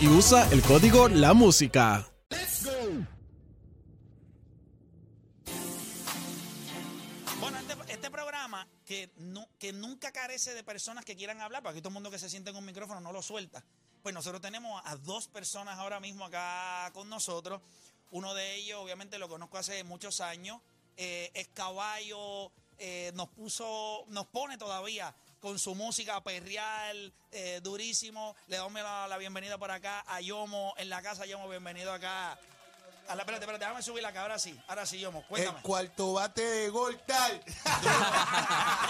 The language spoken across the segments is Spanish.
Y usa el código La Música. Bueno, este, este programa que, no, que nunca carece de personas que quieran hablar, porque todo el mundo que se siente en un micrófono no lo suelta. Pues nosotros tenemos a dos personas ahora mismo acá con nosotros. Uno de ellos, obviamente, lo conozco hace muchos años. eh, es caballo, eh, nos puso, nos pone todavía con su música perreal, eh, durísimo. Le damos la, la bienvenida por acá a Yomo en la casa. Yomo, bienvenido acá. A la, espérate, espérate, déjame subir acá. Ahora sí, ahora sí, Yomo, El cuéntame. cuarto bate de gol tal.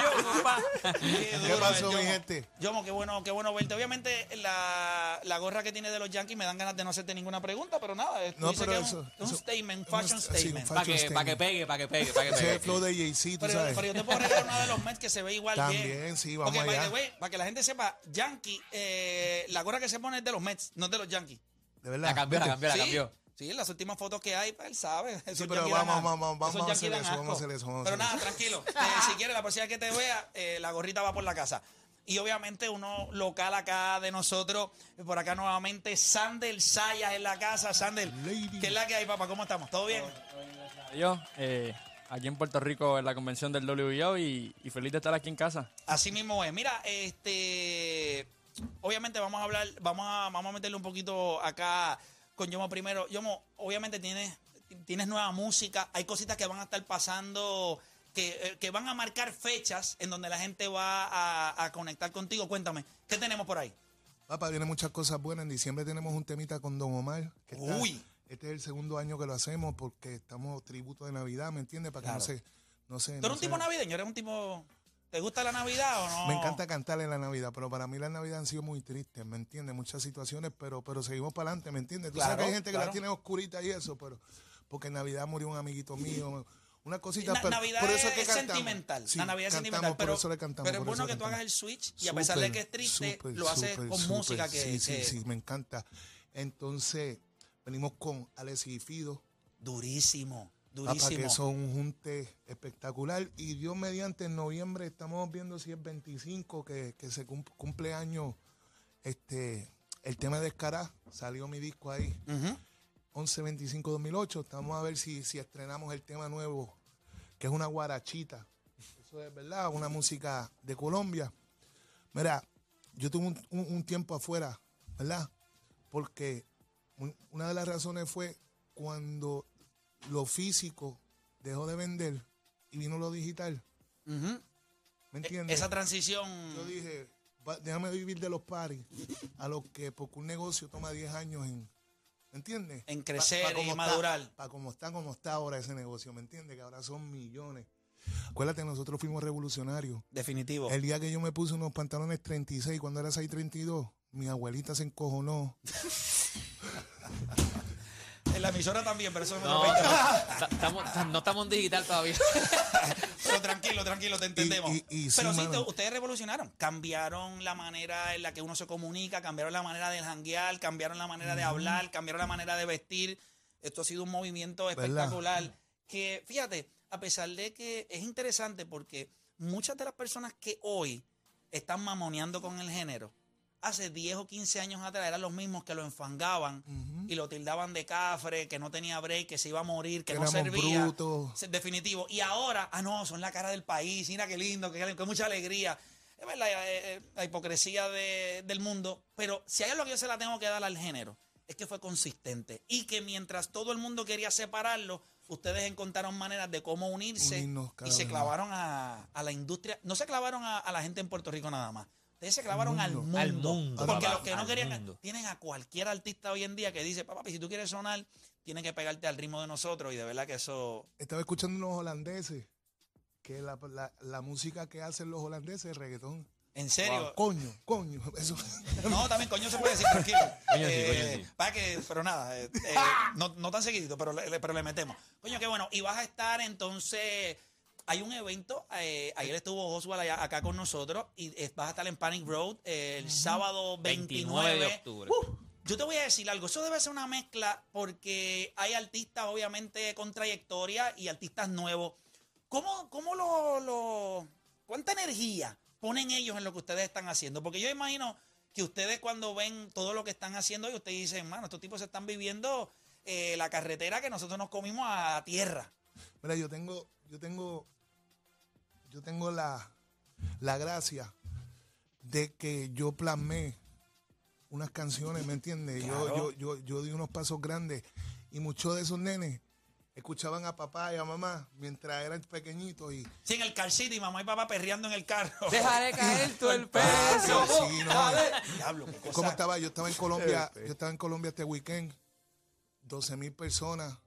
Yomo, pa. Qué ¿Qué duro pasó, es, mi Yomo. gente? Yomo, qué bueno, qué bueno verte. Obviamente, la, la gorra que tiene de los Yankees me dan ganas de no hacerte ninguna pregunta, pero nada. No, pero que es un- eso- es un, eso- statement, fashion statement. Para que, pa' que pegue, para que pegue, para que Ese es el pegue. flow de Jay-Z, tú pero, sabes. pero yo te puedo regalar uno de los Mets que se ve igual También, bien. sí, vamos Porque, by allá. the way, para que la gente sepa, Yankee, eh, la gorra que se pone es de los Mets, no es de los Yankees. De verdad. La cambió, la cambió, la cambió. Sí, las últimas fotos que hay, pues, él sabe. Esos pero vamos, vamos, vamos, vamos a hacer eso, vamos a asco. hacer eso, vamos a Pero hacer nada, eso. tranquilo. Eh, si quieres, la próxima que te vea, eh, la gorrita va por la casa. Y obviamente uno local acá de nosotros, por acá nuevamente, Sandel Sayas en la casa. Sandel. ¿qué es la que hay, papá? ¿Cómo estamos? ¿Todo bien? Yo, eh, aquí en Puerto Rico en la convención del WBO y, y feliz de estar aquí en casa. Así mismo es. Mira, este. Obviamente vamos a hablar, vamos a, vamos a meterle un poquito acá con Yomo primero. Yomo, obviamente tienes, tienes nueva música, hay cositas que van a estar pasando, que, eh, que van a marcar fechas en donde la gente va a, a conectar contigo. Cuéntame, ¿qué tenemos por ahí? Papá, vienen muchas cosas buenas. En diciembre tenemos un temita con Don Omar. que está- Uy. Este es el segundo año que lo hacemos porque estamos tributo de Navidad, ¿me entiendes? Para que no se... No se ¿Tú no eres un se- tipo navideño? ¿Eres un tipo... ¿Te gusta la Navidad o no? Me encanta cantar en la Navidad, pero para mí la Navidad han sido muy tristes, ¿me entiendes? Muchas situaciones, pero, pero seguimos para adelante, ¿me entiendes? Tú sabes Claro, que hay gente que la tiene oscurita y eso, pero porque en Navidad murió un amiguito mío, una cosita, Na- pero Navidad por eso es, que es sentimental. Sí, la Navidad es sentimental. Pero, por eso le cantamos. pero es bueno que tú hagas el switch y a pesar de que es triste, lo haces con música que, Sí, sí, sí, me encanta. Entonces, venimos con Alex y Fido. durísimo, Durísimo. que son un junte espectacular. Y Dios mediante en noviembre estamos viendo si es 25 que, que se cum- cumple año este, el tema de Escará. Salió mi disco ahí. Ujú. 11-25-2008. Estamos a ver si, si estrenamos el tema nuevo, que es una guarachita. Eso es verdad, una música de Colombia. Mira, yo tuve un, un- un tiempo afuera, ¿verdad? Porque un- una de las razones fue cuando lo físico dejó de vender y vino lo digital. ¿Me E- entiendes? Esa transición. Yo dije, va- déjame vivir de los paris, a lo que, porque un negocio toma 10 años en, ¿me entiendes? En crecer y cómo madurar. Para como está, como está ahora ese negocio, ¿me entiendes? Que ahora son millones. Acuérdate, nosotros fuimos revolucionarios. Definitivo. El día que yo me puse unos pantalones 36, cuando era 632, mi abuelita se encojonó. La emisora también, pero eso no, No, no, no estamos en digital todavía. Pero tranquilo, tranquilo, te entendemos. Y- y- y sí, pero sí, mano. ustedes revolucionaron. Cambiaron la manera en la que uno se comunica, cambiaron la manera de janguear, cambiaron la manera de hablar, cambiaron la manera de vestir. Esto ha sido un movimiento espectacular. Que, fíjate, a pesar de que es interesante porque muchas de las personas que hoy están mamoneando con el género, hace 10 o 15 años atrás eran los mismos que lo enfangaban y lo tildaban de cafre, que no tenía break, que se iba a morir, que no servía. brutos. Definitivo. Y ahora, ah, no, son la cara del país, mira qué lindo, qué, qué mucha alegría. es verdad, eh, eh, la hipocresía de- del mundo, pero si hay algo que yo se la tengo que dar al género, es que fue consistente y que mientras todo el mundo quería separarlo, ustedes encontraron maneras de cómo unirse Unirnos y se clavaron a, a la industria, no se clavaron a, a la gente en Puerto Rico nada más. Ustedes se clavaron al mundo. Al mundo, Porque los que no querían, mundo. tienen a cualquier artista hoy en día que dice, papá, si tú quieres sonar, tienes que pegarte al ritmo de nosotros. Y de verdad que eso, Estaba escuchando unos holandeses, que la, la, la música que hacen los holandeses es reggaetón. en serio. Coño, coño. Eso. No, también coño se puede decir tranquilo. Coño sí, Eh, coño sí. para que, pero nada, eh, eh, no, no tan seguidito, pero le- pero le metemos. Coño, qué bueno. Y vas a estar entonces. Hay un evento, eh, ayer estuvo Oswald allá- acá con nosotros y eh, vas a estar en Panic Road eh, el sábado 29, 29 de octubre. Uh, yo te voy a decir algo, eso debe ser una mezcla porque hay artistas obviamente con trayectoria y artistas nuevos. ¿Cómo, cómo lo, lo- cuánta energía ponen ellos en lo que ustedes están haciendo? Porque yo imagino que ustedes cuando ven todo lo que están haciendo y ustedes dicen, mano, estos tipos se están viviendo eh, la carretera que nosotros nos comimos a tierra. Mira, yo tengo, yo tengo, yo tengo la, la gracia de que yo plasmé unas canciones, ¿me entiendes? Yo, Claro. yo, yo, yo di unos pasos grandes y muchos de esos nenes escuchaban a papá y a mamá mientras eran pequeñitos y Sí, en el car y mamá y papá perreando en el carro. Dejaré caer todo el peso. Sí, no. Diablo, qué cosa. ¿Cómo estaba? Yo estaba en Colombia, yo estaba en Colombia este weekend, 12 mil personas,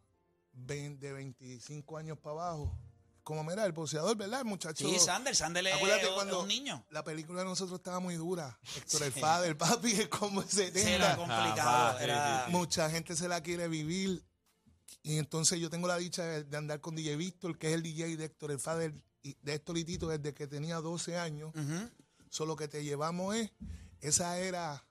20, de 25 años para abajo. Como mira, el boxeador, ¿verdad? El muchacho. Sí, Sander, Sander es Acuérdate es cuando un niño. la película de nosotros estaba muy dura. Héctor el Fader, papi, es como ese Sí, era tema. complicado. Ah, sí, era- sí, Mucha gente se la quiere vivir. Y entonces yo tengo la dicha de, de andar con DJ Víctor, que es el DJ de Héctor el Fader, y de Héctor Litito desde que tenía 12 años. Solo que te llevamos es esa era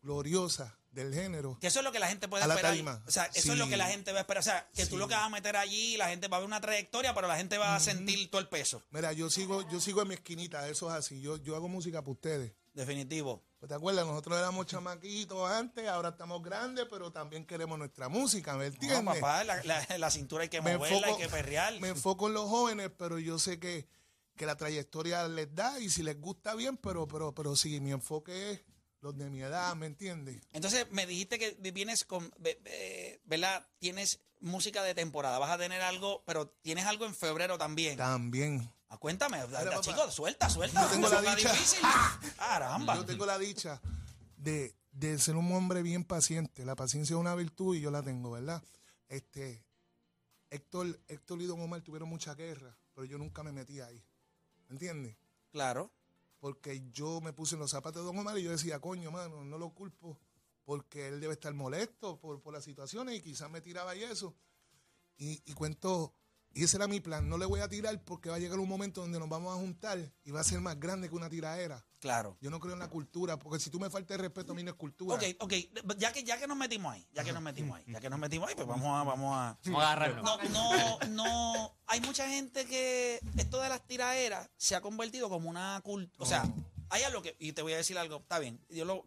gloriosa del género. Que eso es lo que la gente puede A la esperar. tarima. O sea, eso Sí. es lo que la gente va a esperar. O sea, que tú lo que vas a meter allí, la gente va a ver una trayectoria, pero la gente va a sentir todo el peso. Mira, yo sigo, yo sigo en mi esquinita, eso es así. Yo, yo hago música para ustedes. Definitivo. Pues, ¿Te acuerdas? Nosotros éramos chamaquitos antes, ahora estamos grandes, pero también queremos nuestra música, ¿me No, entiendes? papá, la, la- la cintura hay que me moverla, hay que perrear. me enfoco en los jóvenes, pero yo sé que, que la trayectoria les da y si les gusta bien, pero, pero, pero sí, mi enfoque es los de mi edad, ¿me entiendes? Entonces, me dijiste que vienes con, ve- ve- ¿verdad? Tienes música de temporada. Vas a tener algo, pero tienes algo en febrero también. También. Ah, cuéntame, papá, chicos, suelta, suelta. yo tengo la dicha- difícil. Caramba. Yo tengo la dicha de, de ser un hombre bien paciente. La paciencia es una virtud y yo la tengo, ¿verdad? Este, Héctor, Héctor y Don Omar tuvieron mucha guerra, pero yo nunca me metí ahí. ¿Me entiendes? Claro. Porque yo me puse en los zapatos de Don Omar y yo decía, coño, mano, no lo culpo porque él debe estar molesto por, por las situaciones y quizás me tiraba y eso. Y, y cuento, y ese era mi plan, no le voy a tirar porque va a llegar un momento donde nos vamos a juntar y va a ser más grande que una tiraera. Claro. Yo no creo en la cultura, porque si tú me faltas el respeto, a mí no es cultura. Ok, ok. Ya que, ya que nos metimos ahí, ya que nos metimos ahí, ya que nos metimos ahí, pues vamos a, vamos a. Vamos a agarrarnos. No, no, no. Hay mucha gente que esto de las tiraderas se ha convertido como una cultura. O sea, hay algo que. Y te voy a decir algo, está bien. Yo lo.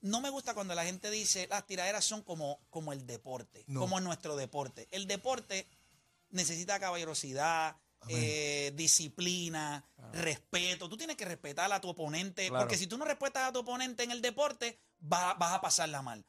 No me gusta cuando la gente dice las tiraderas son como, como el deporte, No. como nuestro deporte. El deporte necesita caballerosidad, eh, disciplina, respeto. Tú tienes que respetar a tu oponente, Claro. porque si tú no respetas a tu oponente en el deporte, va- vas a pasarla mal.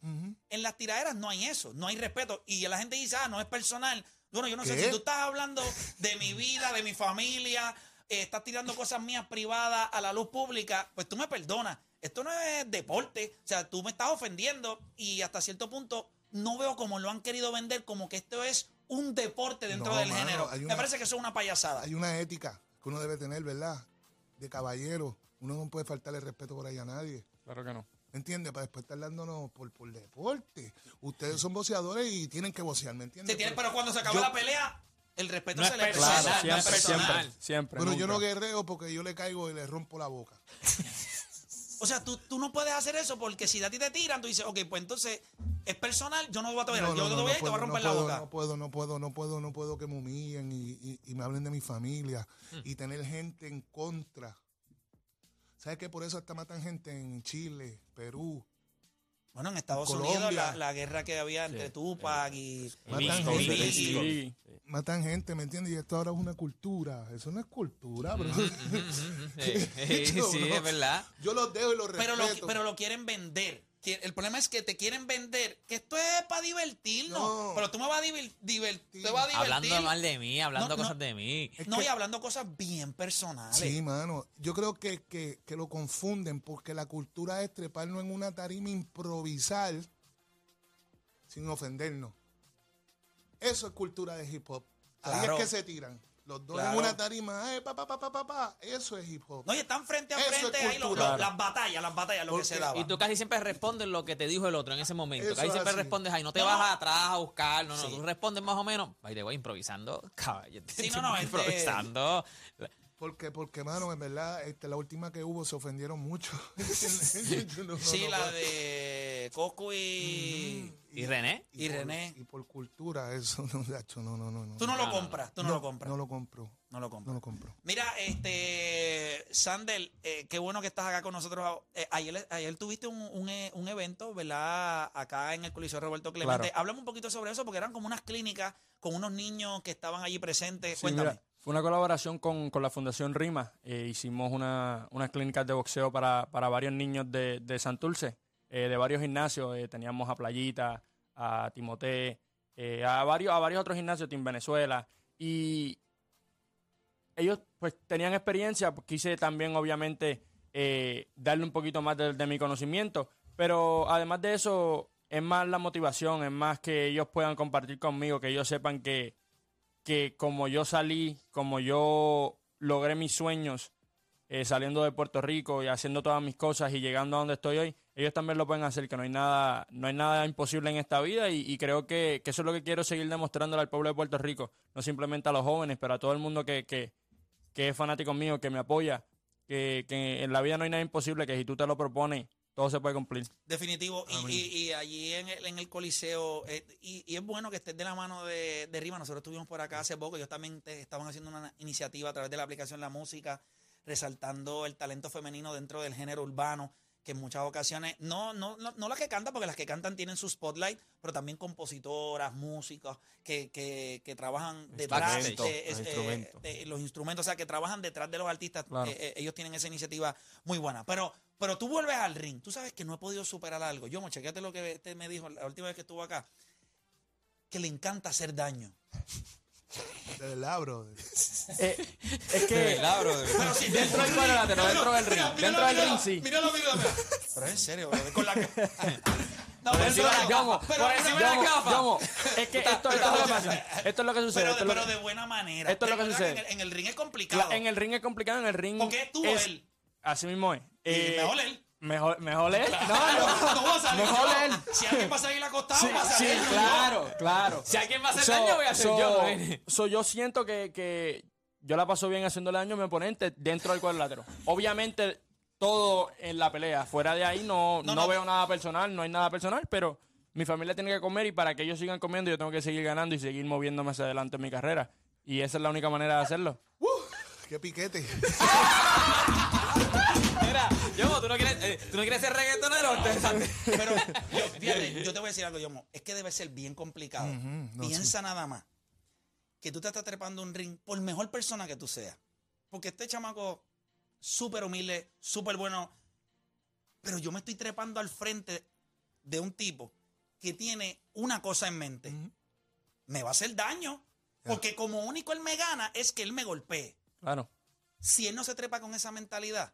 En las tiraderas no hay eso, no hay respeto. Y la gente dice, ah, no es personal. Bueno, yo no sé si tú estás hablando de mi vida, de mi familia, eh, estás tirando cosas mías privadas a la luz pública, pues tú me perdonas. Esto no es deporte. O sea, tú me estás ofendiendo y hasta cierto punto no veo cómo lo han querido vender como que esto es un deporte dentro No, del mano, género. hay Me una- parece que eso es una payasada. Hay una ética que uno debe tener, ¿verdad? De caballero. Uno no puede faltarle respeto por ahí a nadie. Claro que no. ¿Me entiendes? Para después estar dándonos por, por deporte. Ustedes son boxeadores y tienen que boxear, ¿me entiendes? Pero pero cuando se acaba yo- la pelea, el respeto No se le Claro, no es siempre, personal. siempre, siempre. pero yo no guerreo porque yo le caigo y le rompo la boca. O sea, tú, tú no puedes hacer eso porque si a ti te tiran, tú dices, ok, pues entonces es personal, yo no voy a No, yo no, te voy a ir te voy a romper no la puedo, boca. No puedo, no puedo, no puedo, no puedo que me humillen y, y- y me hablen de mi familia Hmm. y tener gente en contra. ¿Sabes que por eso hasta matan gente en Chile, Perú? Bueno, en Estados Colombia. Unidos la, la guerra que había entre Sí. Tupac y... Matan gente. Matan gente, ¿me entiendes? Y esto ahora es una cultura. Eso no es cultura, bro. Sí, sí, Yo, sí, bro. es verdad. Yo los dejo y los Pero respeto. lo, pero lo quieren vender. El problema es que te quieren vender que esto es para divertirnos. No. Pero tú me vas a divir- divir- te vas a divertir. Hablando mal de mí, hablando No, no. cosas de mí. Es no, que- y hablando cosas bien personales. Sí, mano. Yo creo que, que, que lo confunden porque la cultura es treparnos en una tarima, improvisar sin ofendernos. Eso es cultura de hip hop. Ahí Claro. es que se tiran. Los dos Claro. en una tarima, eh, pa, pa, pa, pa, pa, pa. Eso es hip hop. No, y están frente a Eso es frente ahí lo- las batallas, las batallas, lo Porque- que se daba. Y tú casi siempre respondes lo que te dijo el otro en ese momento. Eso Casi es siempre así. respondes ahí, no te No, vas atrás a buscar, no, no, Sí. tú respondes más o menos. By the way, improvisando, caballo. Sí, no, no, este- improvisando. Porque, porque, mano, en verdad, este, la última que hubo se ofendieron mucho. No, no, sí, no, la no. de Coco y... ¿Y René? Y por- René. Y por cultura, eso no, no, no, no. no. Tú no lo compras, tú no, lo compras. No lo compro. No lo No compras. lo compro. Mira, este, Sandel, eh, qué bueno que estás acá con nosotros. Eh, ayer, ayer tuviste un, un, eh, un evento, ¿verdad? Acá en el Coliseo Roberto Clemente. Claro. Háblame un poquito sobre eso, porque eran como unas clínicas con unos niños que estaban allí presentes. Sí, Cuéntame. mira, fue una colaboración con, con la Fundación Rima. Eh, hicimos una, unas clínicas de boxeo para, para varios niños de, de Santurce, eh, de varios gimnasios. Eh, teníamos a Playita, a Timoté, eh, a, varios, a varios otros gimnasios, Team Venezuela. Y ellos pues tenían experiencia, quise también obviamente darle un poquito más de, de mi conocimiento, pero además de eso es más la motivación, es más que ellos puedan compartir conmigo, que ellos sepan que, que como yo salí, como yo logré mis sueños eh, saliendo de Puerto Rico y haciendo todas mis cosas y llegando a donde estoy hoy, ellos también lo pueden hacer, que no hay nada, no hay nada imposible en esta vida y, creo que, que eso es lo que quiero seguir demostrándole al pueblo de Puerto Rico, no simplemente a los jóvenes, pero a todo el mundo que, que, que es fanático mío, que me apoya, que, que en la vida no hay nada imposible, que si tú te lo propones, todo se puede cumplir. Definitivo. Y, y- y allí en el, en el Coliseo, eh, y, y es bueno que estés de la mano de, de Rima. Nosotros estuvimos por acá hace poco. Ellos también te- estaban haciendo una iniciativa a través de la aplicación La Música, resaltando el talento femenino dentro del género urbano, que en muchas ocasiones, no, no, no, no las que cantan, porque las que cantan tienen su spotlight, pero también compositoras, músicos, que, que, que trabajan detrás Instrumentos, de, los es- eh, instrumentos. de los instrumentos, o sea, que trabajan detrás de los artistas. Claro. Eh, eh, ellos tienen esa iniciativa muy buena. Pero, pero tú vuelves al ring. Tú sabes que no he podido superar algo. Yo, chequete lo que este me dijo la última vez que estuvo acá. Que le encanta hacer daño. De verdad, bro. Eh, es De que verdad, bro. Pero si dentro del cuadrilátero, dentro del ring, dentro del ring sí. Míralo, míralo. Pero es en serio, bro, con la No, Por pero- encima de las pero- gafas, por encima de las gafas. Es que esto, esto es lo que pasa. Esto es lo que sucede. Pero, esto es lo pero que- de buena manera. Esto es lo que sucede. En el, en el ring es complicado. En el ring es complicado, en el ring. Porque estuvo es- él. Así mismo es. Eh, mejor él. Mejor, mejor él. No, No, no. salir mejor yo. él. Si alguien va a salir acostado, Sí, va a sí, salir yo. claro, claro. Si alguien va a hacer So- daño, voy a hacer so- yo. so yo siento que, que yo la paso bien haciéndole daño a mi oponente dentro del cuadrilátero. Obviamente, todo en la pelea. Fuera de ahí no, No, no, no. veo nada personal, no hay nada personal, pero mi familia tiene que comer y para que ellos sigan comiendo yo tengo que seguir ganando y seguir moviéndome hacia adelante en mi carrera. Y esa es la única manera de hacerlo. Qué piquete. Mira, yo, ¿tú no quieres, eh, ¿tú no quieres ser reggaetonero? Pero yo, fíjate, yo te voy a decir algo, Yomo. Es que debe ser bien complicado. Ujú, no, Piensa nada más que tú te estás trepando un ring por mejor persona que tú seas. Porque este chamaco, súper humilde, súper bueno. Pero yo me estoy trepando al frente de un tipo que tiene una cosa en mente. Me va a hacer daño. Porque como único él me gana es que él me golpee. Claro. Si él no se trepa con esa mentalidad,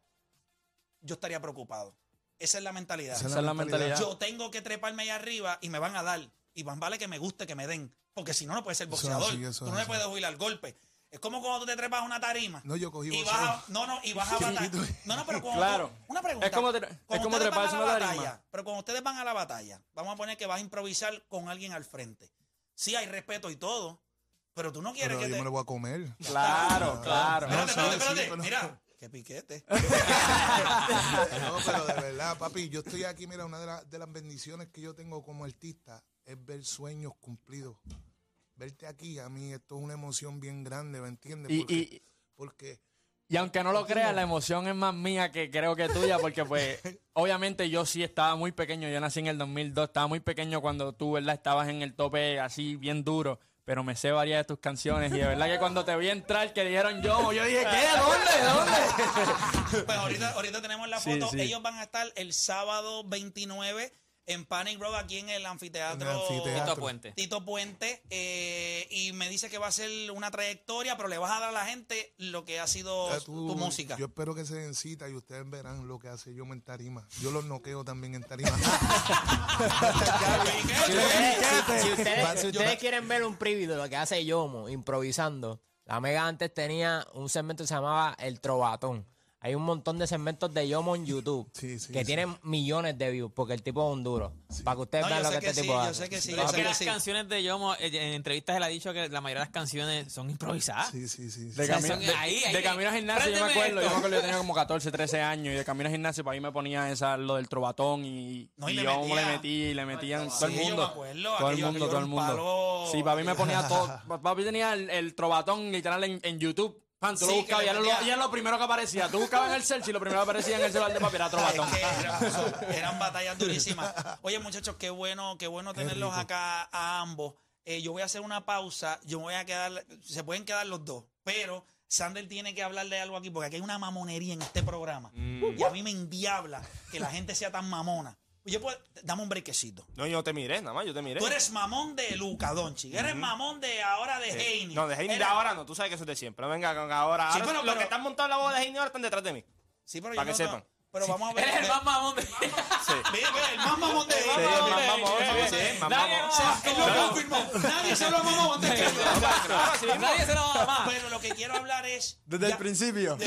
yo estaría preocupado. Esa es la mentalidad. Esa Esa es la mentalidad. Yo tengo que treparme allá arriba y me van a dar. Y más vale que me guste que me den. Porque si no, no puedes ser Eso boxeador. eso tú no me así. puedes huir al golpe. Es como cuando tú te trepas a una tarima. No, yo cogí y vas a, No, no, y vas a batallar. No, no, pero cuando Claro. tú- una pregunta. Es como tre- es como van treparse a la una tarima. batalla, Pero cuando ustedes van a la batalla, vamos a poner que vas a improvisar con alguien al frente. Sí, hay respeto y todo. Pero tú no quieres Pero que yo te. me lo voy a comer. Claro, claro. Espérate, espérate, sí, espérate. pero- Mira, qué piquete. No, pero de verdad, papi, yo estoy aquí, mira, una de, las- de las bendiciones que yo tengo como artista es ver sueños cumplidos. Verte aquí, a mí esto es una emoción bien grande, ¿me entiendes? Y, Porque, y porque Y aunque no lo creas, la emoción es más mía que creo que tuya, porque pues obviamente yo sí estaba muy pequeño, yo nací en el 2002, estaba muy pequeño cuando tú, ¿verdad? Estabas en el tope así bien duro, pero me sé varias de tus canciones y de verdad que cuando te vi entrar que dijeron yo, yo dije, ¿qué? ¿Dónde? ¿Dónde? Pues ahorita, ahorita tenemos la Sí, foto. sí. Ellos van a estar el sábado 29 en Panic Road aquí en el anfiteatro. En el anfiteatro. Tito Puente. Tito Puente eh, y me dice que va a ser una trayectoria, pero le vas a dar a la gente lo que ha sido Ya tu música. Yo espero que se den cita y ustedes verán lo que hace yo en tarima. Yo los noqueo también en tarima. Si ustedes, si ustedes- Va- si yo- ustedes quieren ver un preview de lo que hace Yomo improvisando, la Mega antes tenía un segmento que se llamaba El Trovatón. Hay un montón de segmentos de Yomo en YouTube Sí, sí, que sí. tienen millones de views porque el tipo es un duro. Para que ustedes No, vean yo lo que, que este sí, tipo yo hace. sé que sí, Pero yo es sé que las canciones de Yomo, eh, en entrevistas él ha dicho que la mayoría de las canciones son improvisadas. Sí, sí, sí. sí. De, O sea, camino, son- de, ahí, ahí, de camino al gimnasio, yo me acuerdo, yo esto. me acuerdo, yo tenía como 14, 13 años y de camino al gimnasio para ahí me ponía esa, lo del trovatón y, No, y y le yo metía- le le metían todo el Sí, yo mundo. todo el mundo, todo el un mundo. Sí, papi me ponía todo, papi tenía el, trovatón literal en YouTube. Tú Sí, lo buscabas y era lo, y lo primero que aparecía. Tú buscabas en el cel, si lo primero que aparecía en el celular de papi era Es trovatón. que eran, eran batallas durísimas. Oye, muchachos, qué bueno, qué bueno tenerlos rico. acá a ambos. Eh, yo voy a hacer una pausa. Yo me voy a quedar, se pueden quedar los dos, pero Sander tiene que hablar de algo aquí porque aquí hay una mamonería en este programa. Y a mí me endiabla que la gente sea tan mamona. Yo puedo, dame un brequecito. No, yo te miré, nada más, yo te miré. Tú eres mamón de Luca Doncic, eres mamón de ahora de Heine. No, de Heine de ahora no, tú sabes que eso es de siempre. Venga con ahora. Sí, ahora pero- los pero- que están montados en la boda de Heine ahora están detrás de mí. Sí, pero para yo que no- sepan. Pero vamos a ver. Eres el más mamón de... Sí. Mira, mira, el más mamón de Sí, el más mamón, sí, sí, el más Nadie mamón. más O sea, él lo mamón. confirmó. Nadie se lo mamó antes que yo. Nadie se lo. Pero lo que quiero hablar es. Desde el principio.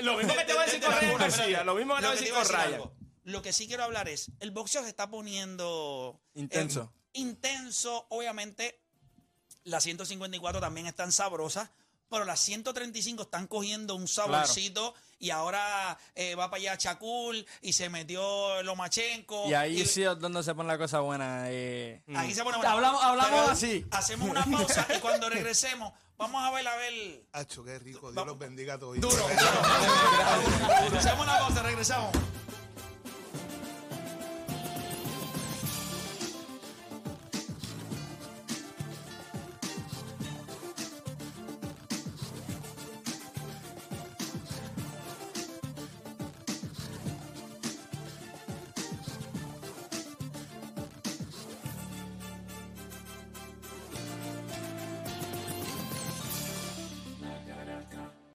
Lo mismo que te voy a decir con Ryan García, lo mismo que te voy a decir con Ryan. Lo que sí quiero hablar es, el boxeo se está poniendo... Intenso. eh, intenso, obviamente. Las 154 también están sabrosas, pero las 135 están cogiendo un saborcito y ahora eh, va para allá Chacul y se metió Lomachenko. Y ahí sí es donde se pone la cosa buena. eh. Aquí se pone Hablamos- hablamos Pero así. Hacemos una pausa y cuando regresemos, vamos a ver a ver. Hacho, qué rico. Dios los bendiga a todos. Duro. Hacemos una pausa, regresamos.